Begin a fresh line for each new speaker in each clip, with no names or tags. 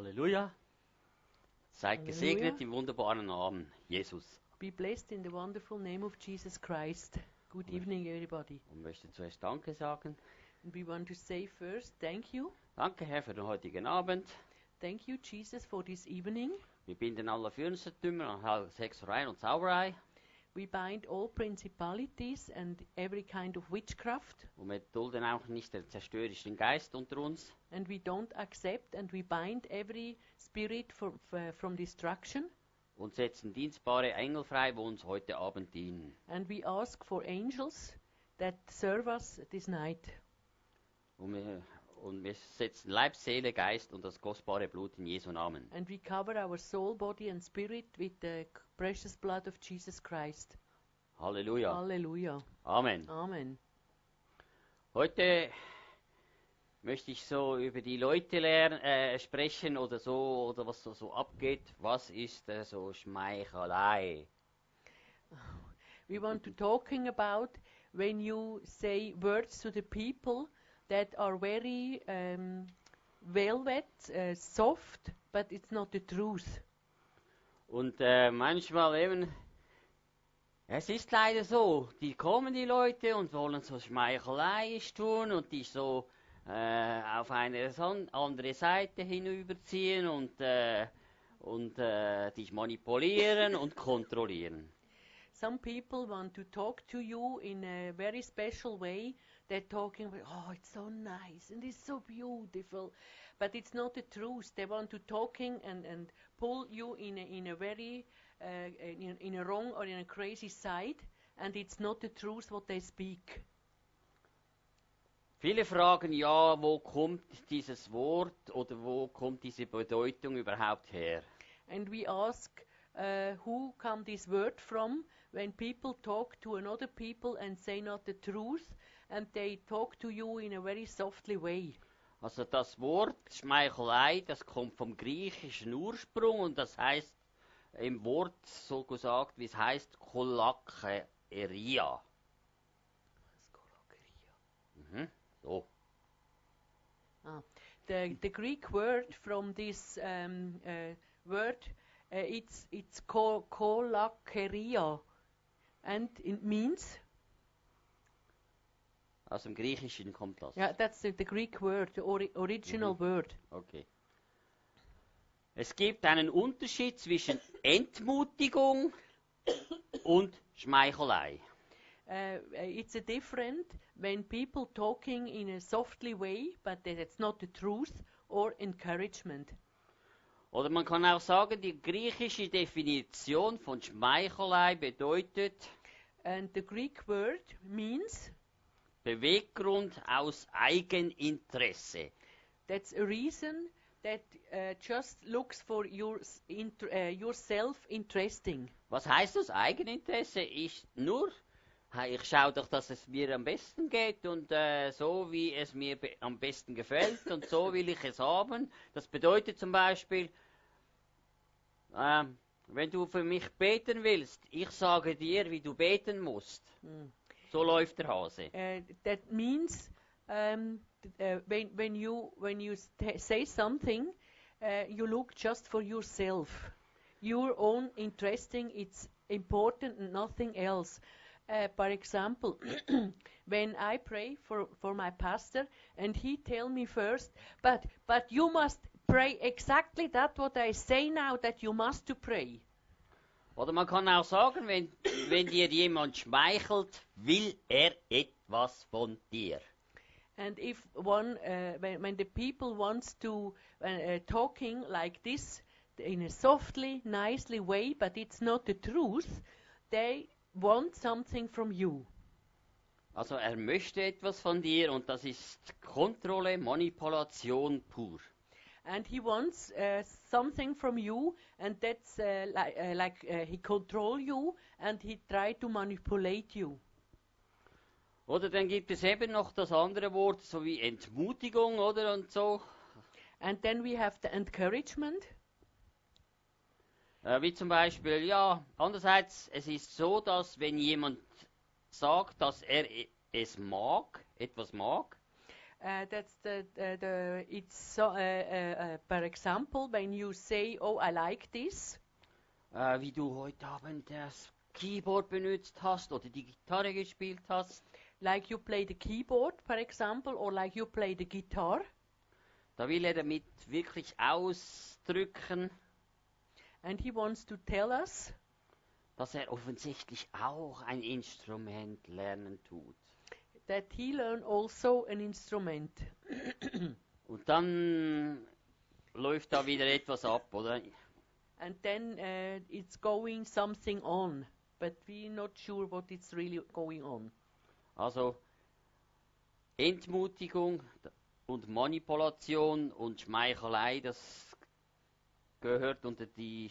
Halleluja. Seid gesegnet im wunderbaren Namen Jesus.
Be blessed in the wonderful name of Jesus Christ. Good
Amen.
evening, everybody.
Und möchte zuerst Danke sagen.
And we want to say first, thank you.
Danke, Herr, für den heutigen Abend.
Thank you, Jesus, for this evening.
Wir binden alle Fürstentümer und alle Hexerei und Zauberei.
We bind all principalities and every kind of witchcraft,
Und wir dulden auch nicht den zerstörerischen Geist unter uns.
and we don't accept and we bind every spirit for, for, from destruction.
Und setzen dienstbare Engel frei, wo uns heute Abend dienen.
And we ask for angels that serve us this night.
Und wir, und wir setzen Leib, Seele, Geist und das kostbare Blut in Jesu Namen.
And we cover our soul, body, and spirit with the precious blood of Jesus Christ.
Halleluja.
Hallelujah.
Amen.
Amen.
Heute möchte ich so über die Leute lernen, äh, sprechen oder so, oder was so, so abgeht. Was ist äh, so Schmeichelei?
We want to talking about when you say words to the people that are very um, velvet, uh, soft, but it's not the truth.
Und äh, manchmal eben, es ist leider so, die kommen die Leute und wollen so Schmeichelei tun und die so äh, auf eine andere Seite hinüberziehen und, äh, und äh, dich manipulieren und kontrollieren.
Some people want to talk to you in a very special way. They're talking about, oh, it's so nice and it's so beautiful, but it's not the truth. They want to talking and, and pull you in a, in a very uh, in, in a wrong or in a crazy side, and it's not the truth what they speak.
Viele fragen ja, wo kommt dieses Wort oder wo kommt diese Bedeutung überhaupt her?
And we ask, uh, who come this word from? When people talk to another people and say not the truth, and they talk to you in a very softly way.
Also das Wort Schmeichelei, das kommt vom griechischen Ursprung und das heißt im Wort so gesagt, wie es heißt, Kolakeria. Mhm. So.
Ah, the the Greek word from this um, uh, word, uh, it's it's ko- kolakeria, and it means
Aus dem Griechischen kommt das.
yeah, that's the, the Greek word, the ori- original word.
Okay. Es gibt einen Unterschied zwischen Entmutigung und Schmeichelei.
Uh, uh, it's a different when people talking in a softly way, but that it's not the truth or encouragement.
Oder man kann auch sagen, die griechische Definition von Schmeichelei bedeutet
And the Greek word means
Beweggrund aus Eigeninteresse.
that's a reason that uh, just looks for your s- int- uh, yourself interesting.
Was heißt das Eigeninteresse? Ich nur, ich schaue doch, dass es mir am besten geht und äh, so wie es mir be am besten gefällt und so will ich es haben. Das bedeutet zum Beispiel, ähm, wenn du für mich beten willst, ich sage dir, wie du beten musst. So läuft der Hase.
Uh, that means um, th- uh, when, when you when you say something, uh, you look just for yourself, your own interesting. It's important, and nothing else. Uh, for example, when I pray for, for my pastor, and he tell me first, but but you must pray exactly that what I say now that you must to pray.
Oder man kann auch sagen, wenn, wenn dir jemand schmeichelt, will er etwas von dir.
And if one, uh, when, when the people wants to uh, uh, talking like this in a softly, nicely way, but it's not the truth, they want something from you.
Also er möchte etwas von dir und das ist Kontrolle, Manipulation pur.
And he wants uh, something from you, and that's uh, li- uh, like uh, he control you, and he try to manipulate you.
Oder dann gibt es eben noch das andere Wort, so wie Entmutigung, oder und so.
And then we have the encouragement.
Äh, wie zum Beispiel, ja, andererseits, es ist so, dass wenn jemand sagt, dass er e- es mag, etwas mag,
Uh, that's the, the, the it's so, uh, uh, per example when you say, "Oh, I like this,"
Äh, wie du heute Abend das Keyboard benutzt hast oder die Gitarre gespielt hast.
like you play the keyboard, per example, or like you play the guitar,
Da will er damit wirklich ausdrücken,
and he wants to tell us
dass er offensichtlich auch ein Instrument lernen tut.
that he learned also an instrument.
Und dann läuft da wieder etwas ab, oder?
And then uh, it's going something on, but we're not sure what it's really going on.
Also Entmutigung und Manipulation und Schmeichelei, das gehört unter die,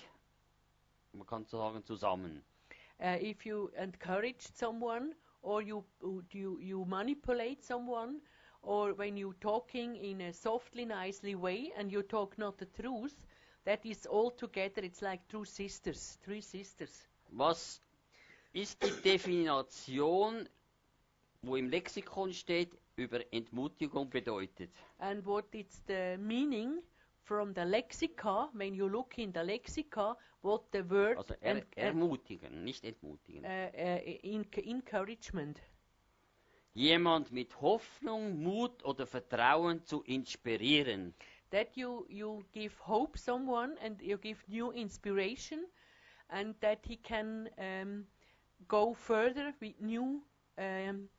man kann sagen, zusammen.
Uh, if you encourage someone, or you you you manipulate someone, or when you talking in a softly, nicely way, and you talk not the truth, that is all together. It's like two sisters, three sisters.
Was ist die Definition, wo im Lexikon steht, über Entmutigung bedeutet?
And what is the meaning from the lexica? When you look in the lexica, what the word
Also er,
er-
ermutigen, nicht entmutigen.
uh, uh, in- encouragement.
Jemand mit Hoffnung, Mut oder Vertrauen zu inspirieren.
that you you give hope someone and you give new inspiration and that he can um, go further with new um,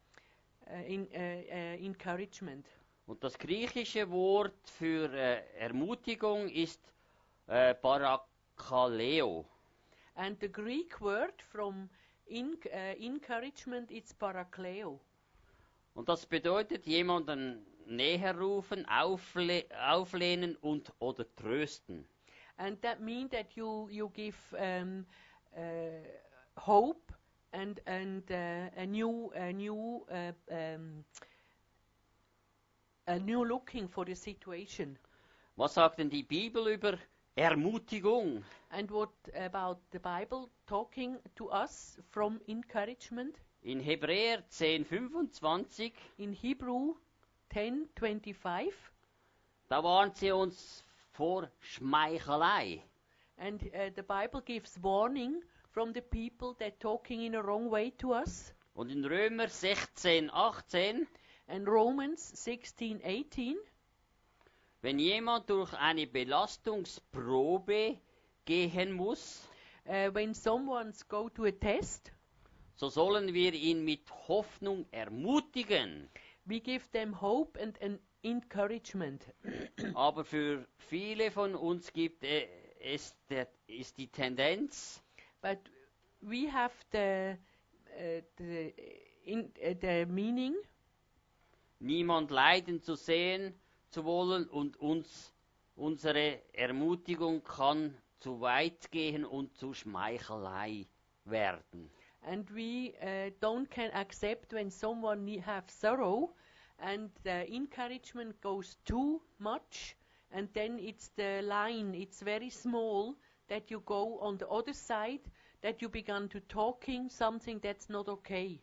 uh, in, uh, uh, encouragement
Und das griechische Wort für äh, Ermutigung ist äh, Parakaleo.
and the greek word from in, uh, encouragement is parakleo
Und das bedeutet jemanden näher rufen, aufle auflehnen und oder trösten.
and that means that you you give um, uh, hope and and uh, a new a new uh, um, a new looking for the situation.
Was sagt denn die Bibel über Ermutigung?
and what about the bible talking to us from encouragement?
In Hebräer 10,25,
in hebrew 10:25
da warnt sie uns vor Schmeichelei.
and uh, the bible gives warning from the people that talking in a wrong way to us.
Und in Römer 16, 18,
and romans 16:18
wenn jemand durch eine Belastungsprobe gehen muss,
uh, when someone's go to a test
so sollen wir ihn mit Hoffnung ermutigen.
we give them hope and an encouragement
Aber für viele von uns gibt äh, es der, ist die Tendenz,
but we have the uh, the in uh, the meaning
niemand leiden zu sehen zu wollen und uns unsere Ermutigung kann zu weit gehen und zu Schmeichelei werden.
and we uh, don't can accept when someone ne- have sorrow and the encouragement goes too much and then it's the line it's very small that you go on the other side that you began to talking something that's not okay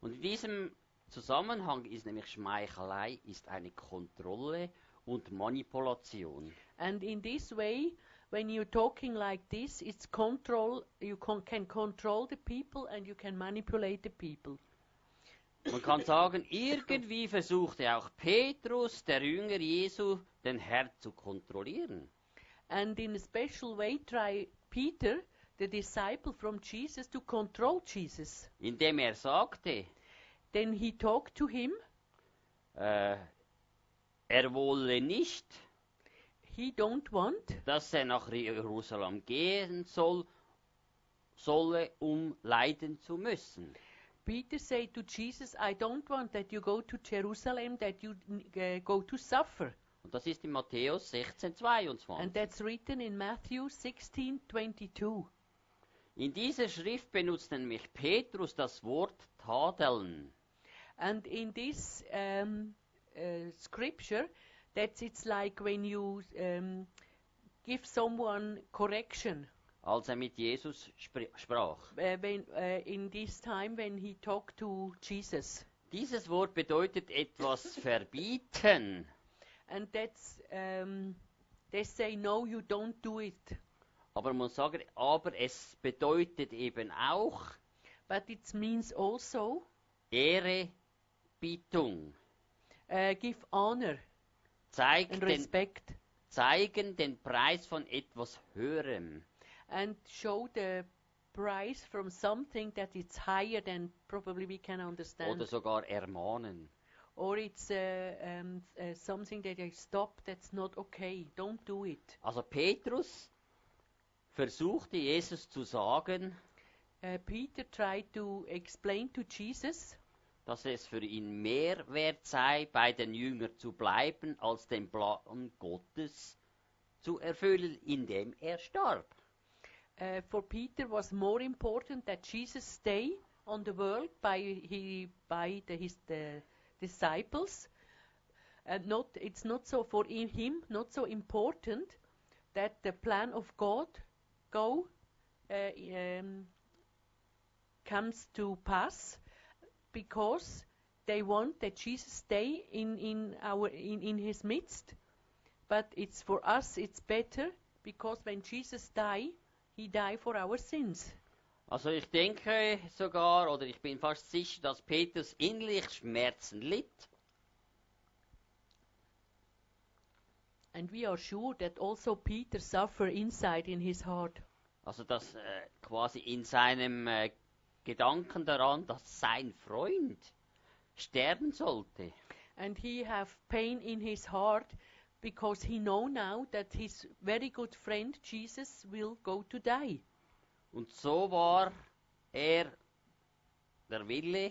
Und in diesem Zusammenhang ist nämlich Schmeichelei ist eine Kontrolle und Manipulation.
and in this way when you're talking like this it's control you con- can control the people and you can manipulate the people
Man kann sagen, irgendwie versuchte auch Petrus, der Jünger Jesu, den Herr zu kontrollieren.
and in a special way try peter the disciple from jesus to control jesus
indem er sagte,
then he talked to him
äh, er wolle nicht,
he don't want
dass er nach Jerusalem gehen soll, solle, um leiden zu müssen.
peter said to jesus i don't want that you go to jerusalem that you uh, go to suffer
Und das ist in Matthäus 16, 22.
and that's written in matthew 16:22
In dieser Schrift benutzt nämlich Petrus das Wort tadeln.
And in this um, uh, scripture that it's like when you um, give someone correction
als er mit Jesus spr sprach.
uh, when, uh, in this time when he talked to Jesus.
Dieses Wort bedeutet etwas verbieten.
And that's, um, they say, no, you don't do it.
Aber man sagen, aber es bedeutet eben auch
But it means also
Ehrebietung.
uh, give honor
Zeig den,
respect
zeigen den Preis von etwas Höherem.
and show the price from something that is higher than probably we can understand.
Oder sogar ermahnen.
or it's uh, um, uh, something that I stop that's not okay. Don't do it.
Also Petrus versuchte Jesus zu sagen,
Uh, Peter tried to explain to Jesus
dass es für ihn mehr wert sei, bei den Jüngern zu bleiben, als den Plan Gottes zu erfüllen, indem er starb.
uh, for Peter was more important that Jesus stay on the world by he by the, his the disciples. And not it's not so for him not so important that the plan of God go uh, um, comes to pass because they want that Jesus stay in in our in, in his midst. But it's for us it's better because when Jesus die, he died for our sins.
Also ich denke sogar, oder ich bin fast sicher, dass Petrus innerlich Schmerzen litt.
And we are sure that also Peter suffer inside in his heart.
Also dass äh, quasi in seinem äh, Gedanken daran, dass sein Freund sterben sollte.
And he have pain in his heart because he know now that his very good friend Jesus will go to die.
Und so war er der Wille,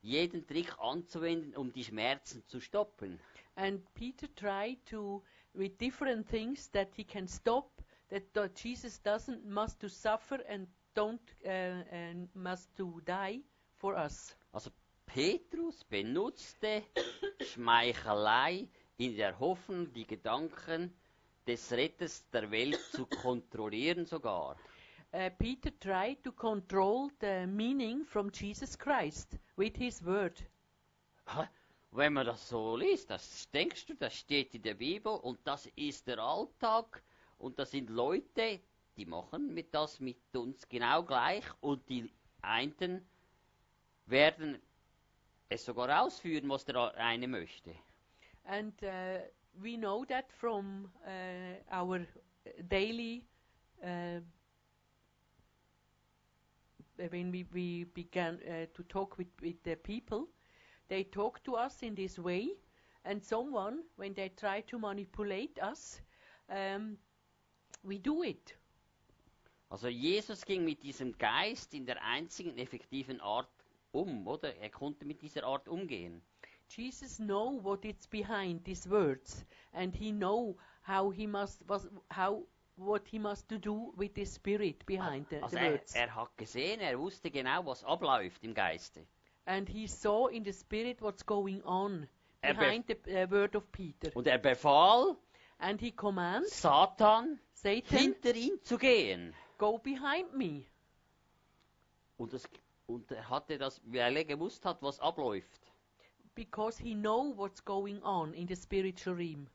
jeden Trick anzuwenden, um die Schmerzen zu stoppen.
And Peter tried to, with different things, that he can stop, that, that Jesus doesn't must to suffer and don't uh, must to die for us.
Also Petrus benutzte Schmeichelei in der Hoffnung, die Gedanken des Retters der Welt zu kontrollieren sogar.
Uh, Peter tried to control the meaning from Jesus Christ with his word.
Wenn man das so liest, das denkst du, das steht in der Bibel und das ist der Alltag und das sind Leute, die machen mit das mit uns genau gleich und die einen werden es sogar ausführen, was der eine möchte.
And uh, we know that from uh, our daily, uh, when we, we began uh, to talk with, with the people, they talk to us in this way, and someone, when they try to manipulate us, um, we do it.
Also Jesus ging mit diesem Geist in der einzigen effektiven Art um, oder? Er konnte mit dieser Art umgehen.
Jesus know what is behind these words, and he know how he must was how what he must to do with the spirit behind the,
Also
the
er,
words.
er hat gesehen, er wusste genau, was abläuft im Geiste.
and he saw in the spirit what's going on
Er
behind the uh, word of Peter,
Und er befahl
and he commands
Satan,
Satan,
hinter ihn zu gehen.
Go behind me,
Und, das, und er hatte das, weil er gewusst hat, was abläuft.
because he know what's going on in the spiritual realm.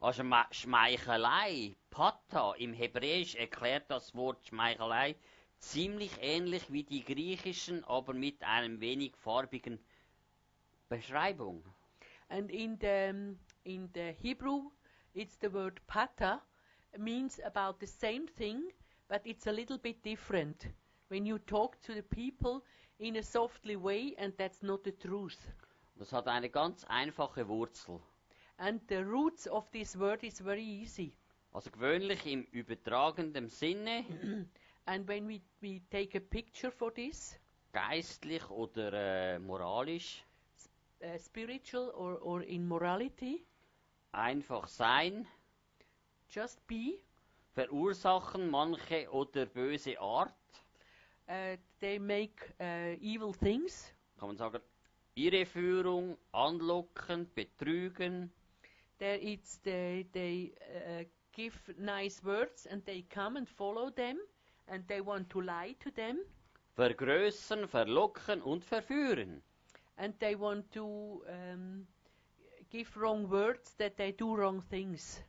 Also Schmeichelei, Pata, im Hebräisch erklärt das Wort Schmeichelei ziemlich ähnlich wie die griechischen, aber mit einem wenig farbigen Beschreibung.
And in the in the Hebrew, it's the word pata, means about the same thing, but it's a little bit different. When you talk to the people in a softly way, and that's not the truth.
Das hat eine ganz einfache Wurzel.
And the roots of this word is very easy.
Also gewöhnlich im übertragenden Sinne,
And when we, we take a picture for this,
geistlich oder äh, moralisch,
uh, spiritual or, or in morality,
einfach sein,
just be.
Verursachen manche oder böse Art,
Uh, they make uh, evil things.
kann man sagen, Irreführung, anlocken, betrügen,
There it's they they uh, give nice words and they come and follow them and they want to lie to them
vergrößern, verlocken und verführen.
and they want to um, give wrong words that they do wrong things.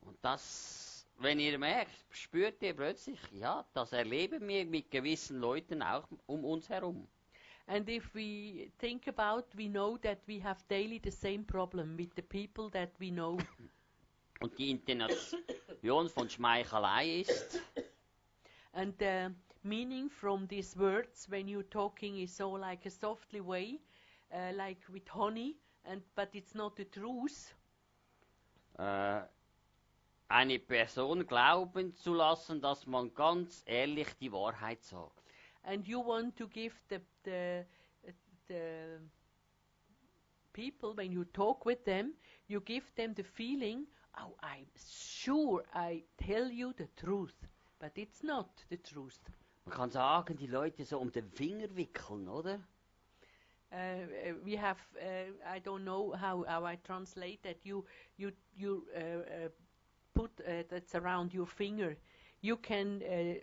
Und das, wenn ihr merkt, spürt ihr plötzlich, ja, das erleben wir mit gewissen Leuten auch um uns herum.
And if we think about, we know that we have daily the same problem with the people that we know.
Und die Intention von Schmeichelei ist,
and the meaning from these words when you're talking is so like a softly way, uh, like with honey, and but it's not the truth.
äh, eine Person glauben zu lassen, dass man ganz ehrlich die Wahrheit sagt.
And you want to give the the the people when you talk with them, you give them the feeling, oh, I'm sure I tell you the truth, but it's not the truth.
Man kann sagen, die Leute so um den Finger wickeln, oder?
Uh, uh, we have uh, I don't know how, how I translate that you you you uh, uh, put uh, that's around your finger you can uh,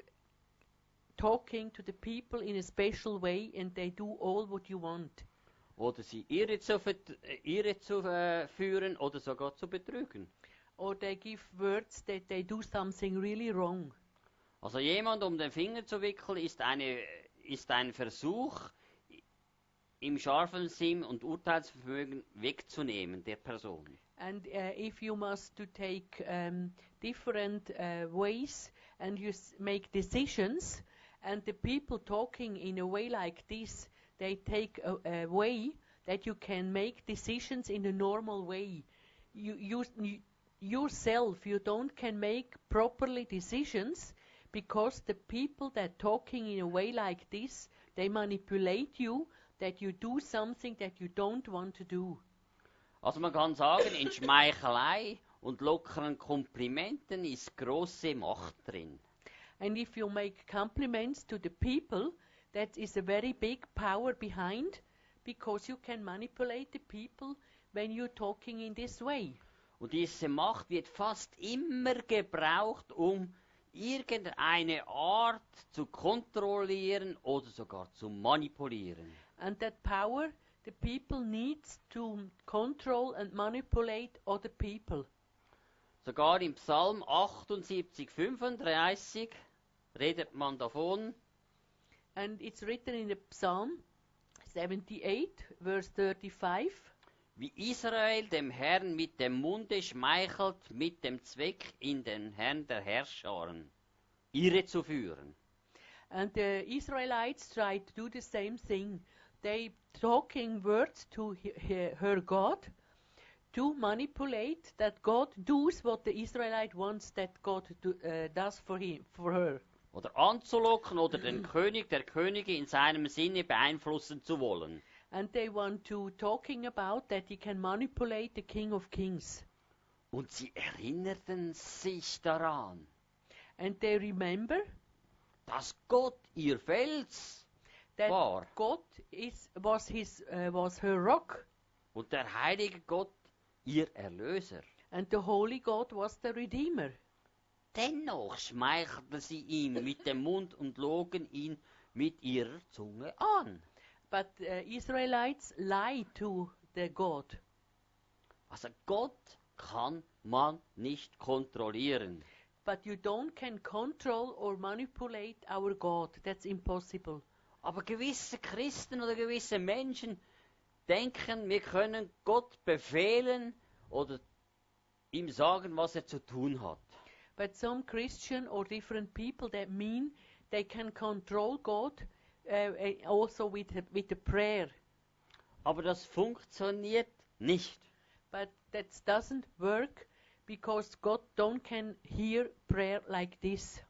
talking to the people in a special way and they do all what you want
Oder sie irre zu, irre zu äh, führen oder sogar zu betrügen.
or they give words that they do something really wrong
Also jemand um den Finger zu wickeln ist, eine, ist ein Versuch, im scharfen Sinn und Urteilsvermögen wegzunehmen der Person.
And uh, if you must to take um, different uh, ways and you make decisions and the people talking in a way like this they take a, a way that you can make decisions in a normal way. You, you, you yourself you don't can make properly decisions because the people that talking in a way like this they manipulate you that you do something that you don't want to do
Also man kann sagen, in Schmeichelei und lockeren Komplimenten ist große Macht drin.
And if you make compliments to the people, that is a very big power behind because you can manipulate the people when you're talking in this way.
Und diese Macht wird fast immer gebraucht, um irgendeine Art zu kontrollieren oder sogar zu manipulieren.
And that power the people needs to control and manipulate other people.
Sogar im Psalm 78, 35 redet man davon,
And it's written in the Psalm 78, verse 35.
wie Israel dem Herrn mit dem Munde schmeichelt, mit dem Zweck, in den Herrn der Herrscharen irre zu führen.
And the Israelites tried to do the same thing. They talking words to he- he- her God to manipulate that God does what the Israelite wants that God do, uh, does for him for her.
Oder anzulocken oder den König der Könige in seinem Sinne beeinflussen zu wollen.
And they want to talking about that he can manipulate the King of Kings.
Und sie erinnerten sich daran,
And they remember
dass Gott ihr Fels
that
war
God is was his uh, was her rock,
und der heilige Gott ihr Erlöser.
and the holy God was the redeemer.
Dennoch schmeichelten sie ihm mit dem Mund und logen ihn mit ihrer Zunge an.
But uh, Israelites lie to the God.
Also Gott kann man nicht kontrollieren.
But you don't can control or manipulate our God. That's impossible.
Aber gewisse Christen oder gewisse Menschen denken, wir können Gott befehlen oder ihm sagen, was er zu tun hat.
But some Christian or different people that mean they can control God uh, uh, also with with the prayer.
Aber das funktioniert nicht.
But that doesn't work because God don't can hear prayer like this.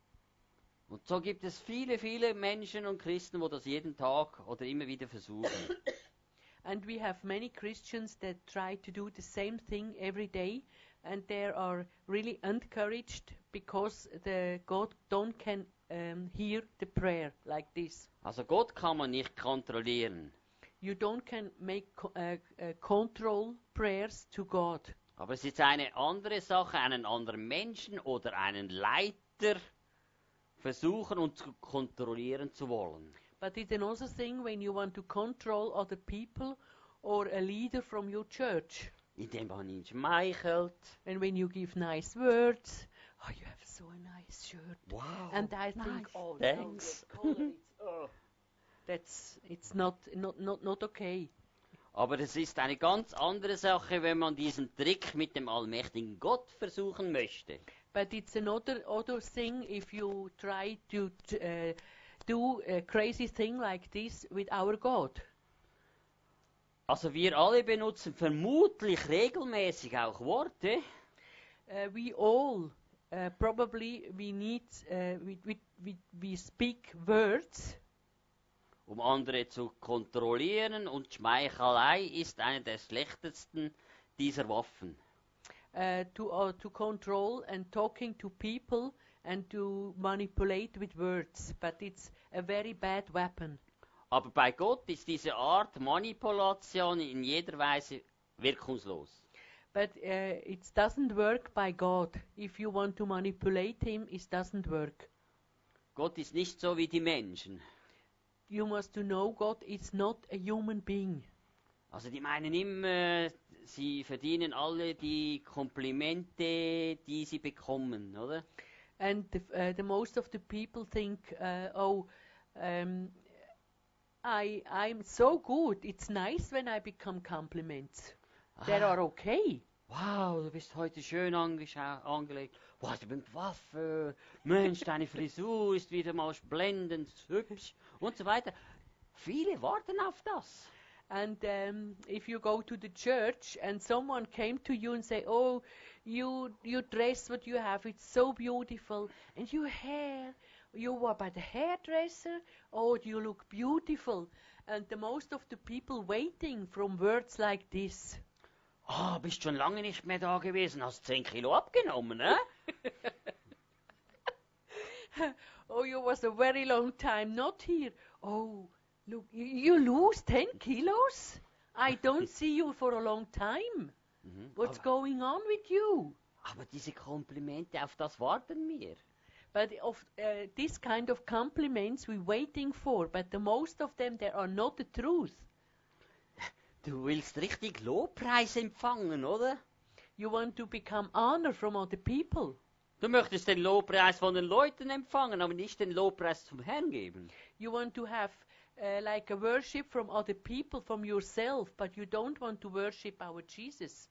Und so gibt es viele, viele Menschen und Christen, wo das jeden Tag oder immer wieder versuchen.
And we have many Christians that try to do the same thing every day and they are really encouraged because the God don't can um, hear the prayer like this.
Also Gott kann man nicht kontrollieren.
You don't can make uh, uh, control prayers to God.
Aber es ist eine andere Sache, einen anderen Menschen oder einen Leiter versuchen und zu kontrollieren zu wollen.
But it's another thing when you want to control other people or a leader from your church.
indem man ihn schmeichelt.
And when you give nice words, oh, you have so a nice shirt.
Wow.
And I think,
nice.
oh,
Thanks.
no, color, it's, oh, that's it's not not not not okay.
Aber es ist eine ganz andere Sache, wenn man diesen Trick mit dem allmächtigen Gott versuchen möchte.
But it's another other thing if you try to uh, do a crazy thing like this with our God.
Also wir alle benutzen vermutlich regelmäßig auch Worte,
Uh, we all uh, probably we need uh, we, we, we, we speak words
um andere zu kontrollieren und Schmeichelei ist eine der schlechtesten dieser Waffen.
uh, to uh, to control and talking to people and to manipulate with words. But it's a very bad weapon.
Aber bei Gott ist diese Art Manipulation in jeder Weise wirkungslos.
But uh, it doesn't work by God. If you want to manipulate Him, it doesn't work.
Gott ist nicht so wie die Menschen.
You must to know God is not a human being.
Also die meinen immer, sie verdienen alle die Komplimente, die sie bekommen, oder?
And the, uh, the most of the people think, uh, oh, um, I I'm so good. It's nice when I become compliments. They
Ah.
are okay.
Wow, du bist heute schön angelegt. Wow, du bist Waffe. Mensch, deine Frisur ist wieder mal blendend hübsch und so weiter. Viele warten auf das.
And um, if you go to the church and someone came to you and say, "Oh, you you dress what you have, it's so beautiful, and your hair, you were by the hairdresser. Oh, you look beautiful." And the most of the people waiting from words like this.
Ah, bist schon lange nicht mehr da gewesen, hast 10 Kilo abgenommen, ne?
Oh, you was a very long time not here. Oh, look, you, you lose 10 kilos? I don't see you for a long time.
Mhm.
What's
aber,
going on with you?
aber diese Komplimente, auf das warten wir.
But of uh, this kind of compliments we're waiting for, but the most of them they are not the truth.
Du willst richtig Lobpreis empfangen, oder?
You want to become honor from other people.
Du möchtest den Lobpreis von den Leuten empfangen, aber nicht den Lobpreis zum Herrn geben.
You want to have uh, like a worship from other people, from yourself, but you don't want to worship our Jesus.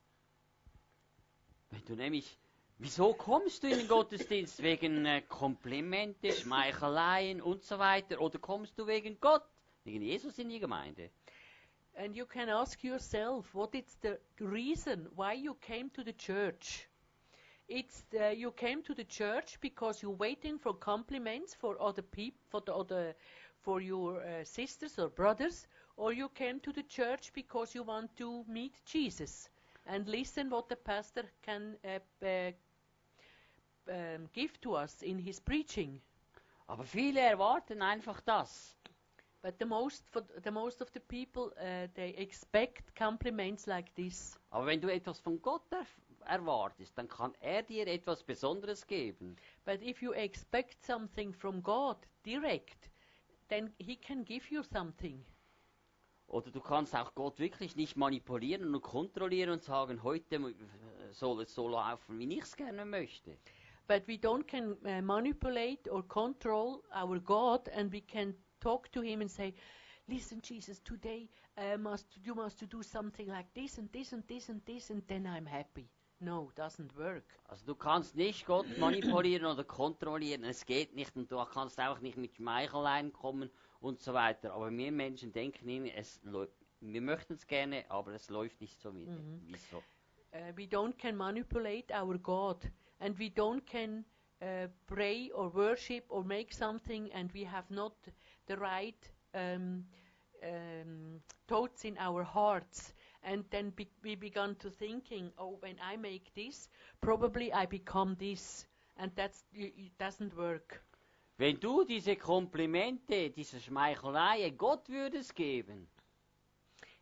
Wenn du nämlich, wieso kommst du in den Gottesdienst? Wegen äh, Komplimente, Schmeicheleien und so weiter? Oder kommst du wegen Gott, wegen Jesus in die Gemeinde?
And you can ask yourself, what is the reason why you came to the church? It's the, you came to the church because you're waiting for compliments for other people, for the other, for your uh, sisters or brothers, or you came to the church because you want to meet Jesus and listen what the pastor can uh, uh, um, give to us in his preaching.
Aber viele erwarten einfach das.
But the most, for the most of the people, uh, they expect compliments like this.
Aber wenn du etwas von Gott er erwartest, dann kann er dir etwas Besonderes geben.
But if you expect something from God direct, then He can give you something.
Oder du kannst auch Gott wirklich nicht manipulieren und kontrollieren und sagen, heute soll es so laufen, wie ich es gerne möchte.
But we don't can uh, manipulate or control our God, and we can talk to Him and say, "Listen, Jesus, today uh, must you must do something like this and this and this and this, and then I'm happy." No, doesn't work.
Also du kannst nicht Gott manipulieren oder kontrollieren, es geht nicht und du kannst auch nicht mit Schmeicheleien kommen und so weiter. Aber wir Menschen denken immer, es wir möchten es gerne, aber es läuft nicht so wie
Mhm.
wieso.
Uh, we don't can manipulate our God, and we don't can uh, pray or worship or make something, and we have not the right um, um, thoughts in our hearts. And then be- we began to thinking, oh, when I make this, probably I become this, and that's it doesn't work.
Wenn du diese Komplimente, diese Schmeichelei Gott würdest geben,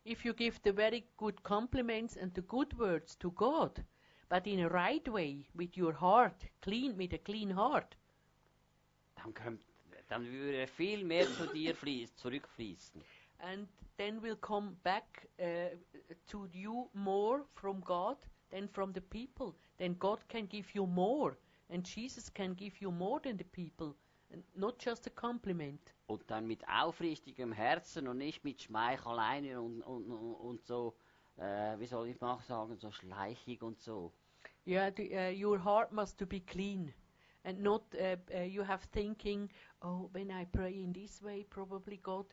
If you give the very good compliments and the good words to God, but in a right way, with your heart, clean, with a clean heart,
dann, könnt, dann würde viel mehr zu dir fließ, zurückfließen.
and then will come back uh, to you more from God than from the people. Then God can give you more, and Jesus can give you more than the people, and not just a compliment.
Und dann mit aufrichtigem Herzen und nicht mit Schmeicheleien und, und, und, und so, äh, wie soll ich mal sagen, so schleichig und so.
Yeah, the, uh, your heart must to be clean, and not uh, uh, you have thinking, oh, when I pray in this way, probably God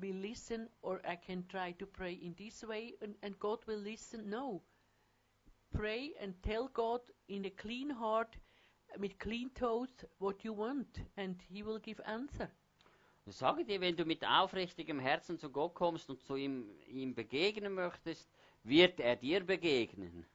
will listen, or I can try to pray in this way, and, and God will listen. No, pray and tell God in a clean heart, with clean toes, what you want, and He will give answer.
Ich sage dir, wenn du mit aufrichtigem Herzen zu Gott kommst und zu ihm, ihm begegnen möchtest, wird er dir begegnen.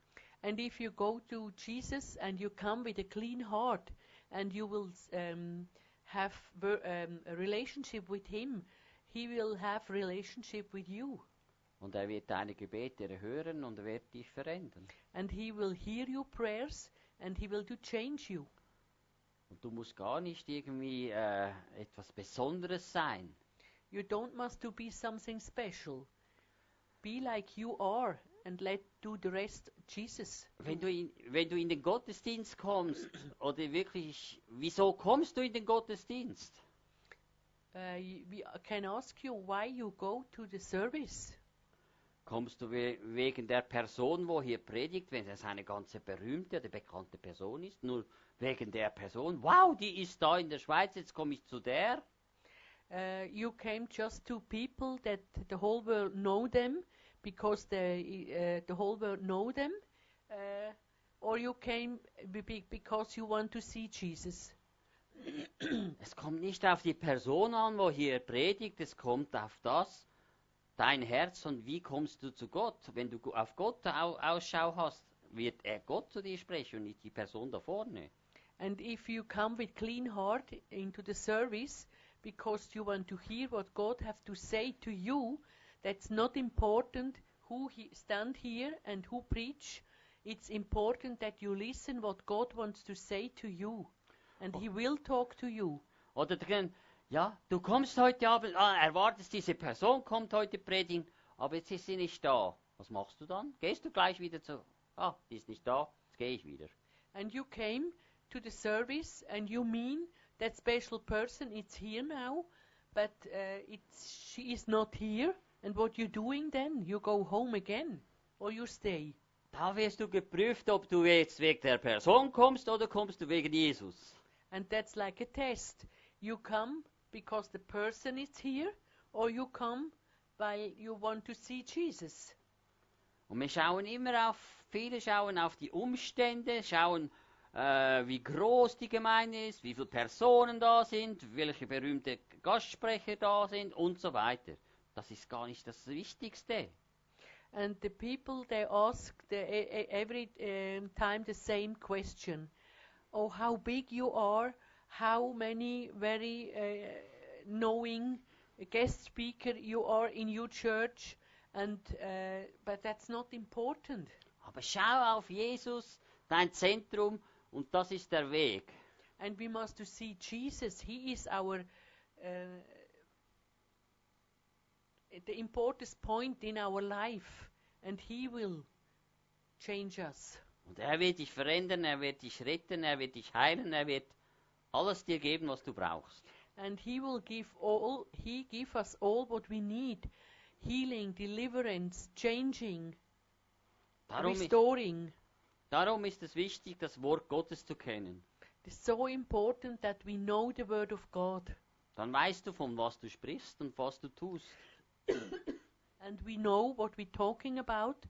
And if you go to Jesus and you come with a clean heart, and you will um, have um, a relationship with Him, He will have relationship with you,
Und er wird deine Gebete erhören und er wird dich verändern.
and He will hear your prayers, and He will do change you.
Und du musst gar nicht irgendwie äh, etwas Besonderes sein.
You don't must to be something special. Be like you are, and let do the rest Jesus.
Wenn du, in, wenn du in den Gottesdienst kommst, oder wirklich, wieso kommst du in den Gottesdienst?
Uh, we can ask you why you go to the service.
Kommst du we wegen der Person, wo hier predigt, wenn es eine ganze berühmte oder bekannte Person ist? Nur wegen der Person? Wow, die ist da in der Schweiz, jetzt komme ich zu der.
Uh, you came just to people that the whole world know them because the uh, the whole world know them, uh, or you came be- be- because you want to see Jesus.
Es kommt nicht auf die Person an, wo hier predigt, es kommt auf das, dein Herz und wie kommst du zu Gott. Wenn du auf Gott au Ausschau hast, wird er Gott zu dir sprechen und nicht die Person da vorne.
And if you come with clean heart into the service because you want to hear what God have to say to you, that's not important who he stand here and who preach. It's important that you listen what God wants to say to you, and He will talk to you.
Oder kannst, ja, du kommst heute Abend, ah, erwartest, diese Person kommt heute predigen, aber jetzt ist sie nicht da. Was machst du dann? Gehst du gleich wieder zu, ah, die ist nicht da, jetzt gehe ich wieder.
And you came to the service, and you mean that special person is here now, but uh, it's she is not here. And what you doing then? You go home again, or you stay.
Da wirst du geprüft, ob du jetzt wegen der Person kommst oder kommst du wegen Jesus.
And that's like a test. You come because the person is here, or you come by you want to see Jesus.
Und wir schauen immer auf, viele schauen auf die Umstände, schauen, äh, wie groß die Gemeinde ist, wie viele Personen da sind, welche berühmte Gastsprecher da sind und so weiter. Das ist gar nicht das Wichtigste.
And the people they ask the, every um, time the same question. Oh, how big you are! How many very uh, knowing guest speaker you are in your church? And uh, but that's not important.
Aber schau auf Jesus, dein Zentrum, und das ist der Weg.
And we must to see Jesus. He is our uh, the important point in our life, and He will change us.
Und er wird dich verändern, er wird dich retten, er wird dich heilen, er wird alles dir geben, was du brauchst.
And He will give all. He give us all what we need: healing, deliverance, changing,
Darum ist,
restoring.
darum ist es wichtig, das Wort Gottes zu kennen.
It's so important that we know the Word of God,
Dann weißt du, von was du sprichst und was du tust.
and we know what we're talking about.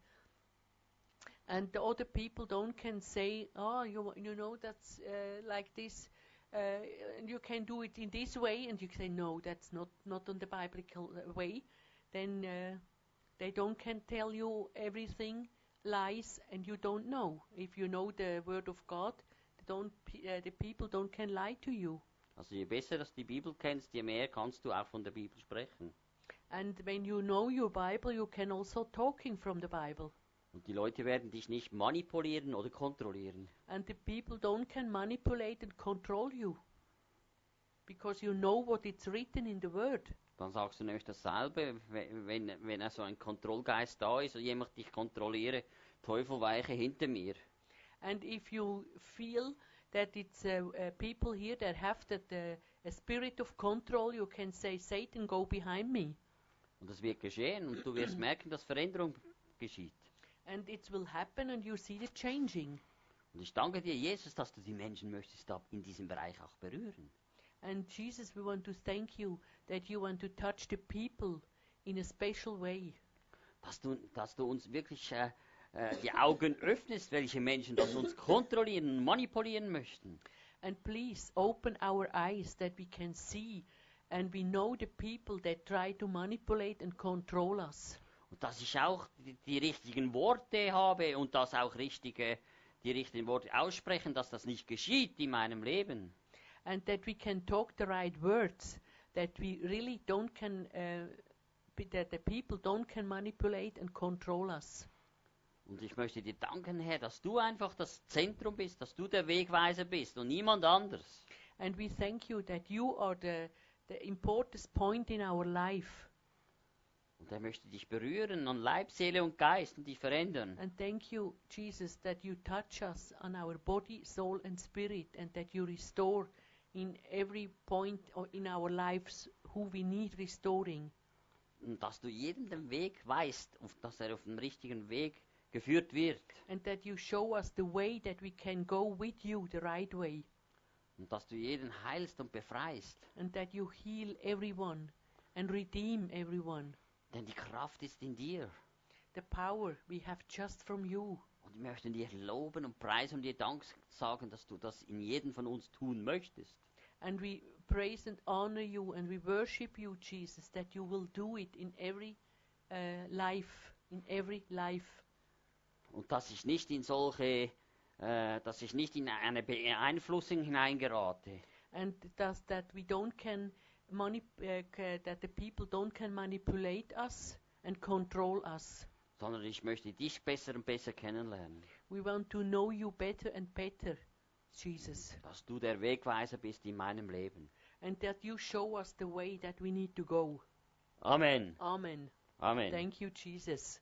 And the other people don't can say, oh, you you know that's uh, like this, uh, and you can do it in this way, and you say no, that's not not on the biblical uh, way. Then uh, they don't can tell you everything lies, and you don't know. If you know the word of God, don't uh, the people don't can lie to you.
Also je besser du die Bibel kennst, je mehr kannst du auch von der Bibel sprechen.
And when you know your Bible, you can also talking from the Bible.
Und die Leute werden dich nicht manipulieren oder kontrollieren.
And the people don't can manipulate and control you. Because you know what it's written in the word.
dann sagst du nämlich dasselbe, we- wenn, wenn er so ein Kontrollgeist da ist und jemand dich kontrolliere, Teufel weiche hinter mir.
And if you feel that it's uh, uh, people here that have that uh, a spirit of control, you can say, Satan, go behind me.
Und das wird geschehen und du wirst merken, dass Veränderung geschieht.
And it will happen and you see the changing.
Und ich danke dir, Jesus, dass du die Menschen möchtest in diesem Bereich auch berühren.
And Jesus, we want to thank you that you want to touch the people in a special way.
Dass du, dass du uns wirklich äh, äh, die Augen öffnest, welche Menschen das uns kontrollieren und manipulieren möchten.
And please open our eyes that we can see and we know the people that try to manipulate and control us.
Und dass ich auch die, die richtigen Worte habe und dass auch richtige, die richtigen Worte aussprechen, dass das nicht geschieht in meinem Leben.
And that we can talk the right words, that we really don't can, uh, that the people don't can manipulate and control us.
Und ich möchte dir danken, Herr, dass du einfach das Zentrum bist, dass du der Wegweiser bist und niemand anders.
And we thank you that you are the, the important point in our life.
Und er möchte dich berühren an Leib, Seele und Geist und dich verändern.
And thank you, Jesus, that you touch us on our body, soul, and spirit, and that you restore in every point in our lives who we need restoring.
Und dass du jedem den Weg weißt, auf, dass er auf dem richtigen Weg geführt wird.
And that you show us the way that we can go with you the right way.
Und dass du jeden heilst und befreist.
And that you heal everyone and redeem everyone.
Denn die Kraft ist in dir.
The power we have just from you.
Und ich möchte dir loben und preisen und dir Dank sagen, dass du das in jedem von uns tun möchtest.
And we praise and honor you and we worship you, Jesus, that you will do it in every uh, life, in every life.
Und dass ich nicht in solche, äh, dass ich nicht in eine Beeinflussung hineingerate.
and thus that we don't can uh, that the people don't can manipulate us and control us.
sondern ich möchte dich besser und besser kennenlernen.
We want to know you better and better, Jesus,
Dass du der Wegweiser bist in meinem Leben.
and that you show us the way that we need to go.
Amen.
Amen.
Amen.
Thank you, Jesus.